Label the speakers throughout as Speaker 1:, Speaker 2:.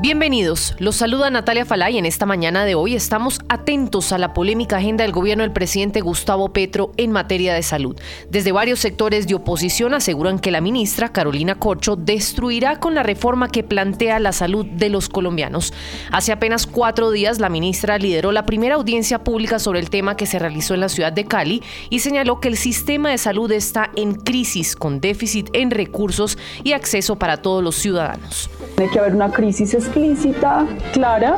Speaker 1: Bienvenidos, los saluda Natalia Falay. En esta mañana de hoy estamos atentos a la polémica agenda del gobierno del presidente Gustavo Petro en materia de salud. Desde varios sectores de oposición aseguran que la ministra Carolina Corcho destruirá con la reforma que plantea la salud de los colombianos. Hace apenas cuatro días la ministra lideró la primera audiencia pública sobre el tema que se realizó en la ciudad de Cali y señaló que el sistema de salud está en crisis con déficit en recursos y acceso para todos los ciudadanos.
Speaker 2: Tiene que haber una crisis explícita, clara,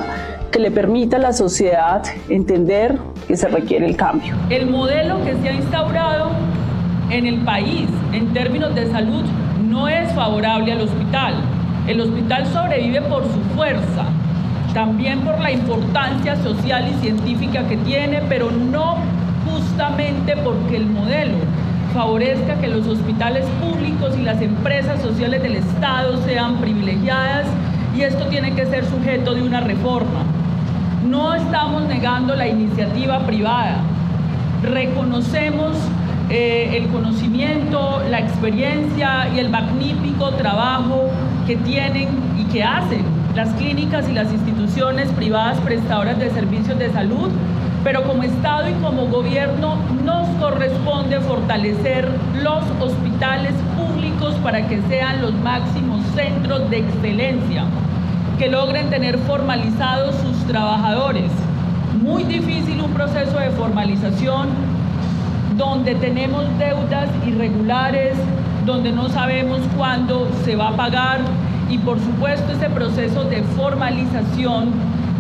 Speaker 2: que le permita a la sociedad entender que se requiere el cambio.
Speaker 3: El modelo que se ha instaurado en el país en términos de salud no es favorable al hospital. El hospital sobrevive por su fuerza, también por la importancia social y científica que tiene, pero no justamente porque el modelo favorezca que los hospitales públicos y las empresas sociales del Estado sean privilegiadas y esto tiene que ser sujeto de una reforma. No estamos negando la iniciativa privada, reconocemos eh, el conocimiento, la experiencia y el magnífico trabajo que tienen y que hacen las clínicas y las instituciones privadas prestadoras de servicios de salud pero como Estado y como gobierno nos corresponde fortalecer los hospitales públicos para que sean los máximos centros de excelencia, que logren tener formalizados sus trabajadores. Muy difícil un proceso de formalización donde tenemos deudas irregulares, donde no sabemos cuándo se va a pagar y por supuesto ese proceso de formalización,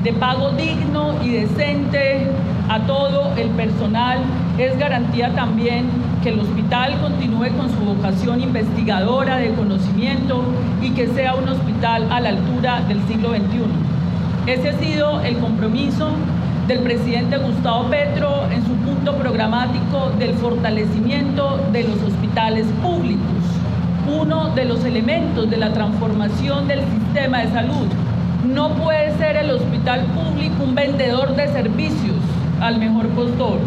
Speaker 3: de pago digno y decente a todo el personal. Es garantía también que el hospital continúe con su vocación investigadora de conocimiento y que sea un hospital a la altura del siglo XXI. Ese ha sido el compromiso del presidente Gustavo Petro en su punto programático del fortalecimiento de los hospitales públicos, uno de los elementos de la transformación del sistema de salud. No puede ser el hospital público un vendedor de servicios al mejor postor.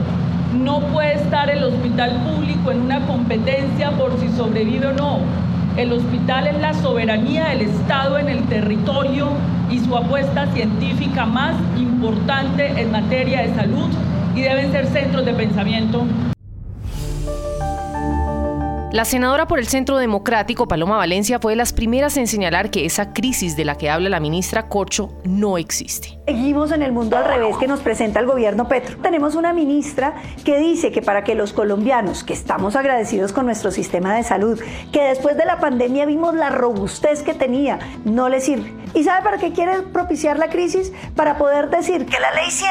Speaker 3: No puede estar el hospital público en una competencia por si sobrevive o no. El hospital es la soberanía del Estado en el territorio y su apuesta científica más importante en materia de salud y deben ser centros de pensamiento
Speaker 1: la senadora por el Centro Democrático, Paloma Valencia, fue de las primeras en señalar que esa crisis de la que habla la ministra Corcho no existe.
Speaker 4: Seguimos en el mundo al revés que nos presenta el gobierno Petro. Tenemos una ministra que dice que para que los colombianos, que estamos agradecidos con nuestro sistema de salud, que después de la pandemia vimos la robustez que tenía, no le sirve. ¿Y sabe para qué quiere propiciar la crisis? Para poder decir que la ley 100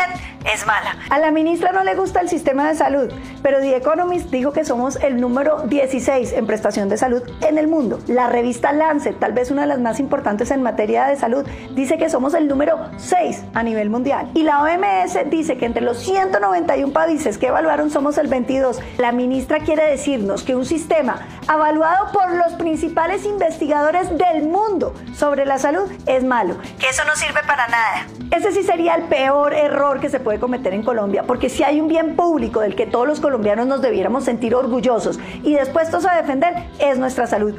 Speaker 4: es mala. A la ministra no le gusta el sistema de salud, pero The Economist dijo que somos el número 16 en prestación de salud en el mundo. La revista Lancet, tal vez una de las más importantes en materia de salud, dice que somos el número 6 a nivel mundial. Y la OMS dice que entre los 191 países que evaluaron somos el 22. La ministra quiere decirnos que un sistema evaluado por los principales investigadores del mundo sobre la salud es malo, que eso no sirve para nada. Ese sí sería el peor error que se puede cometer en Colombia, porque si hay un bien público del que todos los colombianos nos debiéramos sentir orgullosos y dispuestos a defender, es nuestra salud.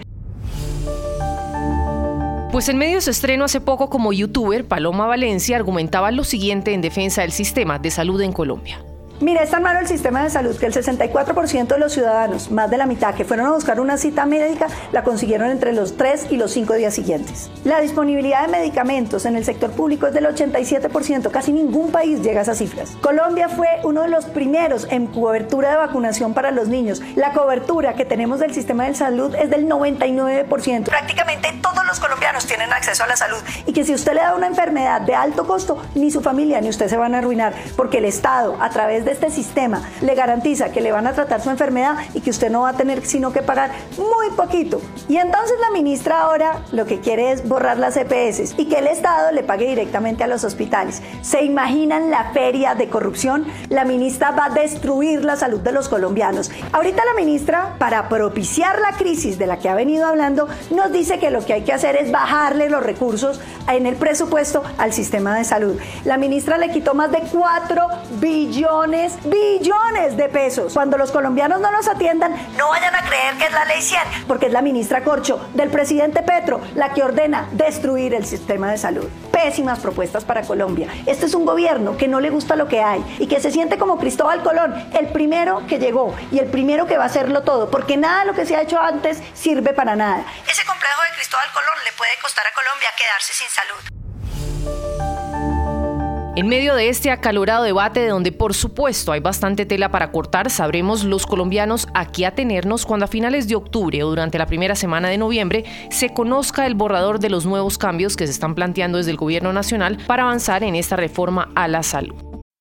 Speaker 1: Pues en medio de su estreno hace poco como youtuber, Paloma Valencia argumentaba lo siguiente en defensa del sistema de salud en Colombia.
Speaker 4: Mira, es tan malo el sistema de salud que el 64% de los ciudadanos, más de la mitad, que fueron a buscar una cita médica, la consiguieron entre los 3 y los 5 días siguientes. La disponibilidad de medicamentos en el sector público es del 87%, casi ningún país llega a esas cifras. Colombia fue uno de los primeros en cobertura de vacunación para los niños. La cobertura que tenemos del sistema de salud es del 99%. Prácticamente todos los colombianos tienen acceso a la salud y que si usted le da una enfermedad de alto costo, ni su familia ni usted se van a arruinar, porque el Estado, a través de este sistema le garantiza que le van a tratar su enfermedad y que usted no va a tener sino que pagar muy poquito. Y entonces la ministra ahora lo que quiere es borrar las EPS y que el Estado le pague directamente a los hospitales. ¿Se imaginan la feria de corrupción? La ministra va a destruir la salud de los colombianos. Ahorita la ministra, para propiciar la crisis de la que ha venido hablando, nos dice que lo que hay que hacer es bajarle los recursos en el presupuesto al sistema de salud. La ministra le quitó más de 4 billones es billones de pesos. Cuando los colombianos no los atiendan, no vayan a creer que es la ley 100, porque es la ministra Corcho del presidente Petro la que ordena destruir el sistema de salud. Pésimas propuestas para Colombia. Este es un gobierno que no le gusta lo que hay y que se siente como Cristóbal Colón, el primero que llegó y el primero que va a hacerlo todo, porque nada de lo que se ha hecho antes sirve para nada. Ese complejo de Cristóbal Colón le puede costar a Colombia quedarse sin salud.
Speaker 1: En medio de este acalorado debate, de donde por supuesto hay bastante tela para cortar, sabremos los colombianos a qué atenernos cuando a finales de octubre o durante la primera semana de noviembre se conozca el borrador de los nuevos cambios que se están planteando desde el Gobierno Nacional para avanzar en esta reforma a la salud.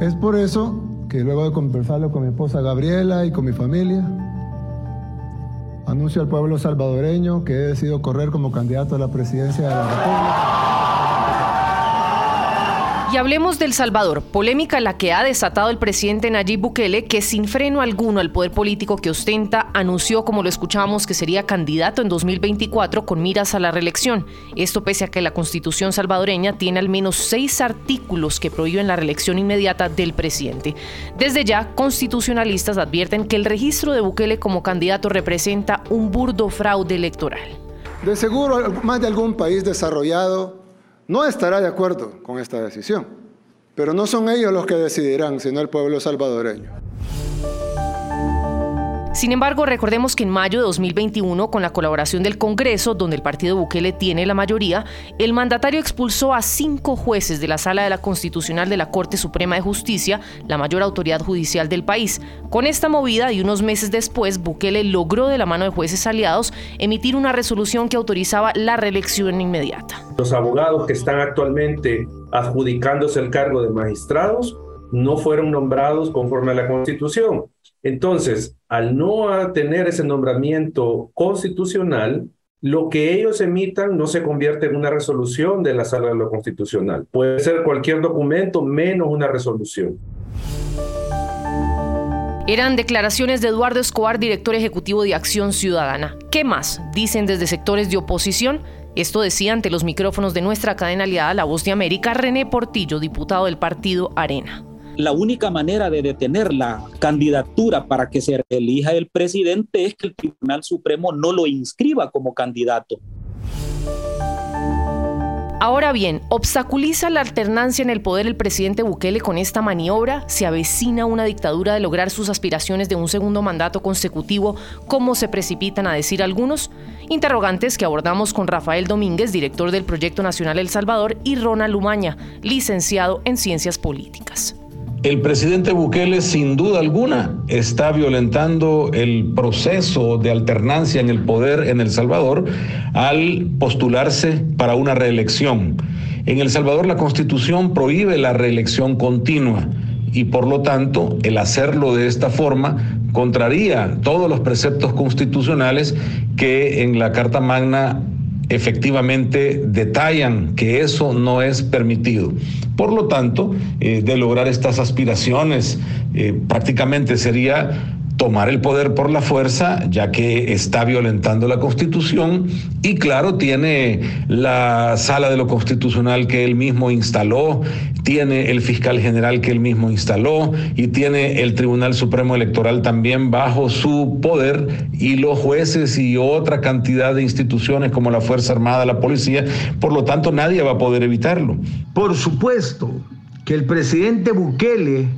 Speaker 5: Es por eso que luego de conversarlo con mi esposa Gabriela y con mi familia, anuncio al pueblo salvadoreño que he decidido correr como candidato a la presidencia de la República.
Speaker 1: Y hablemos del Salvador, polémica la que ha desatado el presidente Nayib Bukele, que sin freno alguno al poder político que ostenta, anunció, como lo escuchamos, que sería candidato en 2024 con miras a la reelección. Esto pese a que la constitución salvadoreña tiene al menos seis artículos que prohíben la reelección inmediata del presidente. Desde ya, constitucionalistas advierten que el registro de Bukele como candidato representa un burdo fraude electoral.
Speaker 5: De seguro, más de algún país desarrollado no estará de acuerdo con esta decisión, pero no son ellos los que decidirán, sino el pueblo salvadoreño.
Speaker 1: Sin embargo, recordemos que en mayo de 2021, con la colaboración del Congreso, donde el partido Bukele tiene la mayoría, el mandatario expulsó a cinco jueces de la Sala de la Constitucional de la Corte Suprema de Justicia, la mayor autoridad judicial del país. Con esta movida y unos meses después, Bukele logró de la mano de jueces aliados emitir una resolución que autorizaba la reelección inmediata.
Speaker 6: Los abogados que están actualmente adjudicándose el cargo de magistrados no fueron nombrados conforme a la Constitución. Entonces, al no tener ese nombramiento constitucional, lo que ellos emitan no se convierte en una resolución de la Sala de lo Constitucional. Puede ser cualquier documento menos una resolución.
Speaker 1: Eran declaraciones de Eduardo Escobar, director ejecutivo de Acción Ciudadana. ¿Qué más? Dicen desde sectores de oposición. Esto decía ante los micrófonos de nuestra cadena aliada La Voz de América, René Portillo, diputado del partido Arena
Speaker 7: la única manera de detener la candidatura para que se elija el presidente es que el Tribunal Supremo no lo inscriba como candidato.
Speaker 1: Ahora bien, ¿obstaculiza la alternancia en el poder el presidente Bukele con esta maniobra? ¿Se avecina una dictadura de lograr sus aspiraciones de un segundo mandato consecutivo, como se precipitan a decir algunos? Interrogantes que abordamos con Rafael Domínguez, director del Proyecto Nacional El Salvador, y Ronald Lumaña, licenciado en Ciencias Políticas.
Speaker 8: El presidente Bukele sin duda alguna está violentando el proceso de alternancia en el poder en El Salvador al postularse para una reelección. En El Salvador la constitución prohíbe la reelección continua y por lo tanto el hacerlo de esta forma contraría todos los preceptos constitucionales que en la Carta Magna efectivamente detallan que eso no es permitido. Por lo tanto, eh, de lograr estas aspiraciones, eh, prácticamente sería tomar el poder por la fuerza, ya que está violentando la Constitución y claro, tiene la sala de lo constitucional que él mismo instaló, tiene el fiscal general que él mismo instaló y tiene el Tribunal Supremo Electoral también bajo su poder y los jueces y otra cantidad de instituciones como la Fuerza Armada, la policía, por lo tanto nadie va a poder evitarlo.
Speaker 9: Por supuesto que el presidente Bukele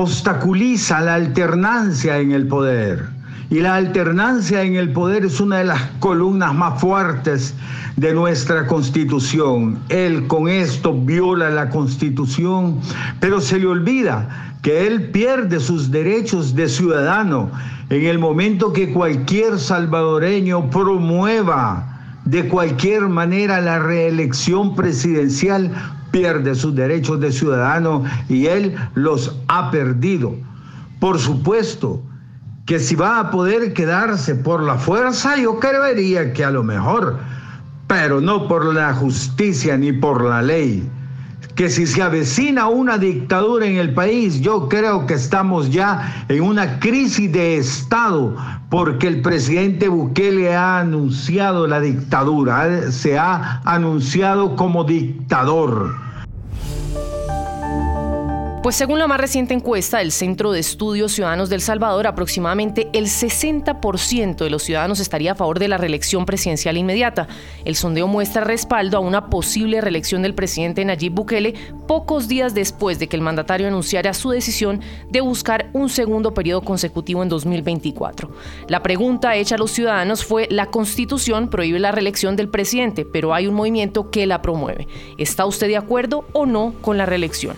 Speaker 9: obstaculiza la alternancia en el poder. Y la alternancia en el poder es una de las columnas más fuertes de nuestra constitución. Él con esto viola la constitución, pero se le olvida que él pierde sus derechos de ciudadano en el momento que cualquier salvadoreño promueva de cualquier manera la reelección presidencial pierde sus derechos de ciudadano y él los ha perdido. Por supuesto que si va a poder quedarse por la fuerza, yo creería que a lo mejor, pero no por la justicia ni por la ley que si se avecina una dictadura en el país, yo creo que estamos ya en una crisis de Estado, porque el presidente Bukele ha anunciado la dictadura, se ha anunciado como dictador.
Speaker 1: Pues según la más reciente encuesta del Centro de Estudios Ciudadanos del Salvador, aproximadamente el 60% de los ciudadanos estaría a favor de la reelección presidencial inmediata. El sondeo muestra respaldo a una posible reelección del presidente Nayib Bukele pocos días después de que el mandatario anunciara su decisión de buscar un segundo periodo consecutivo en 2024. La pregunta hecha a los ciudadanos fue, la Constitución prohíbe la reelección del presidente, pero hay un movimiento que la promueve. ¿Está usted de acuerdo o no con la reelección?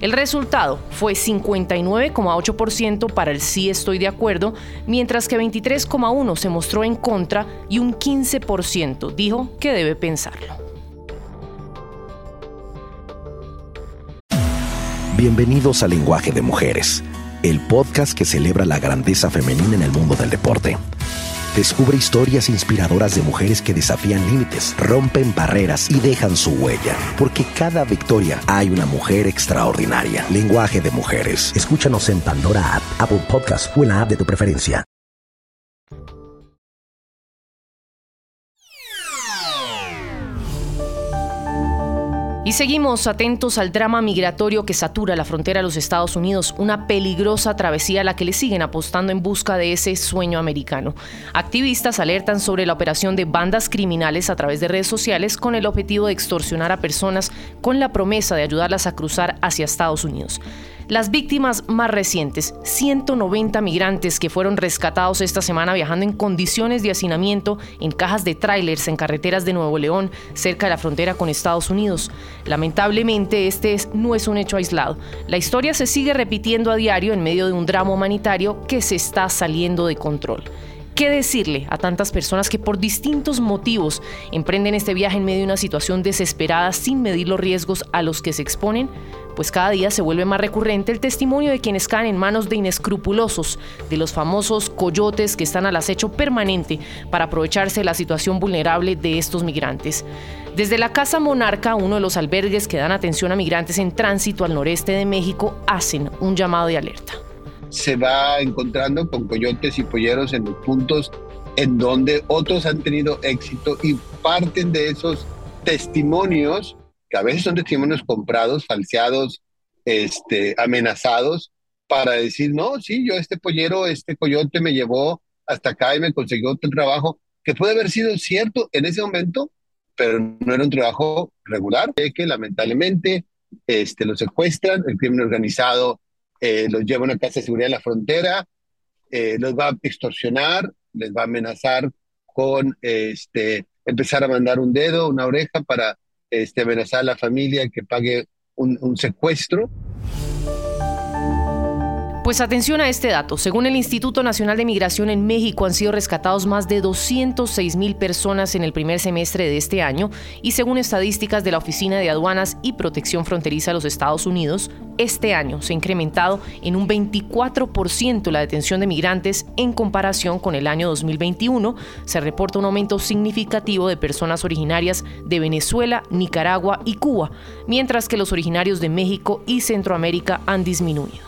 Speaker 1: El resultado fue 59,8% para el sí estoy de acuerdo, mientras que 23,1% se mostró en contra y un 15% dijo que debe pensarlo.
Speaker 10: Bienvenidos a Lenguaje de Mujeres, el podcast que celebra la grandeza femenina en el mundo del deporte. Descubre historias inspiradoras de mujeres que desafían límites, rompen barreras y dejan su huella. Porque cada victoria hay una mujer extraordinaria. Lenguaje de mujeres. Escúchanos en Pandora App, Apple Podcast o en la app de tu preferencia.
Speaker 1: Y seguimos atentos al drama migratorio que satura la frontera de los Estados Unidos, una peligrosa travesía a la que le siguen apostando en busca de ese sueño americano. Activistas alertan sobre la operación de bandas criminales a través de redes sociales con el objetivo de extorsionar a personas con la promesa de ayudarlas a cruzar hacia Estados Unidos. Las víctimas más recientes, 190 migrantes que fueron rescatados esta semana viajando en condiciones de hacinamiento en cajas de trailers en carreteras de Nuevo León, cerca de la frontera con Estados Unidos. Lamentablemente, este no es un hecho aislado. La historia se sigue repitiendo a diario en medio de un drama humanitario que se está saliendo de control. ¿Qué decirle a tantas personas que por distintos motivos emprenden este viaje en medio de una situación desesperada sin medir los riesgos a los que se exponen? pues cada día se vuelve más recurrente el testimonio de quienes caen en manos de inescrupulosos, de los famosos coyotes que están al acecho permanente para aprovecharse de la situación vulnerable de estos migrantes. Desde la Casa Monarca, uno de los albergues que dan atención a migrantes en tránsito al noreste de México, hacen un llamado de alerta.
Speaker 11: Se va encontrando con coyotes y polleros en los puntos en donde otros han tenido éxito y parten de esos testimonios que a veces son testimonios comprados, falseados, este, amenazados, para decir, no, sí, yo este pollero, este coyote me llevó hasta acá y me consiguió otro trabajo, que puede haber sido cierto en ese momento, pero no era un trabajo regular, que lamentablemente este, lo secuestran, el crimen organizado eh, los lleva a una casa de seguridad en la frontera, eh, los va a extorsionar, les va a amenazar con este, empezar a mandar un dedo, una oreja para este, amenazar a la familia que pague un, un secuestro.
Speaker 1: Pues atención a este dato. Según el Instituto Nacional de Migración en México han sido rescatados más de 206 mil personas en el primer semestre de este año y según estadísticas de la Oficina de Aduanas y Protección Fronteriza de los Estados Unidos, este año se ha incrementado en un 24% la detención de migrantes en comparación con el año 2021. Se reporta un aumento significativo de personas originarias de Venezuela, Nicaragua y Cuba, mientras que los originarios de México y Centroamérica han disminuido.